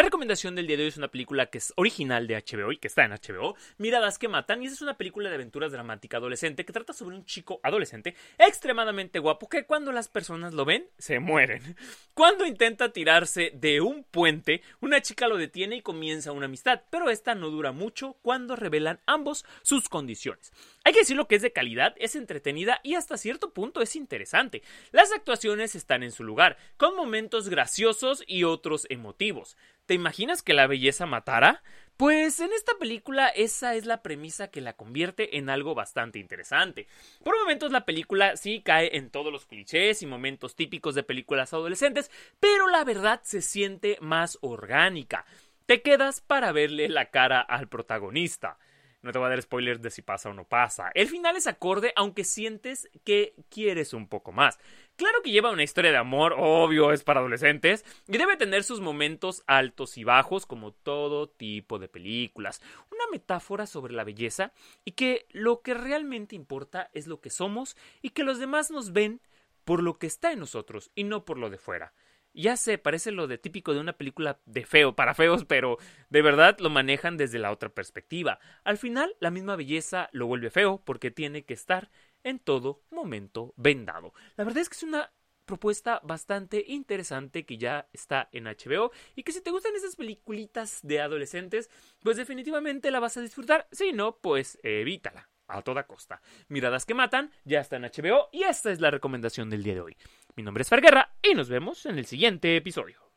recomendación del día de hoy es una película que es original de HBO y que está en HBO, Miradas que Matan, y es una película de aventuras dramática adolescente que trata sobre un chico adolescente extremadamente guapo que cuando las personas lo ven, se mueren. Cuando intenta tirarse de un puente, una chica lo detiene y comienza una amistad, pero esta no dura mucho cuando revelan ambos sus condiciones. Hay que decirlo que es de calidad, es entretenida y hasta cierto punto es interesante. Las actuaciones están en su lugar, con momentos graciosos y otros emotivos. ¿Te imaginas que la belleza matara? Pues en esta película esa es la premisa que la convierte en algo bastante interesante. Por momentos la película sí cae en todos los clichés y momentos típicos de películas adolescentes, pero la verdad se siente más orgánica. Te quedas para verle la cara al protagonista. No te voy a dar spoilers de si pasa o no pasa. El final es acorde, aunque sientes que quieres un poco más. Claro que lleva una historia de amor, obvio, es para adolescentes, y debe tener sus momentos altos y bajos, como todo tipo de películas. Una metáfora sobre la belleza y que lo que realmente importa es lo que somos y que los demás nos ven por lo que está en nosotros y no por lo de fuera. Ya sé, parece lo de típico de una película de feo para feos, pero de verdad lo manejan desde la otra perspectiva. Al final, la misma belleza lo vuelve feo porque tiene que estar en todo momento vendado. La verdad es que es una propuesta bastante interesante que ya está en HBO y que si te gustan esas peliculitas de adolescentes, pues definitivamente la vas a disfrutar. Si no, pues evítala a toda costa. Miradas que matan ya está en HBO y esta es la recomendación del día de hoy. Mi nombre es Ferguerra y nos vemos en el siguiente episodio.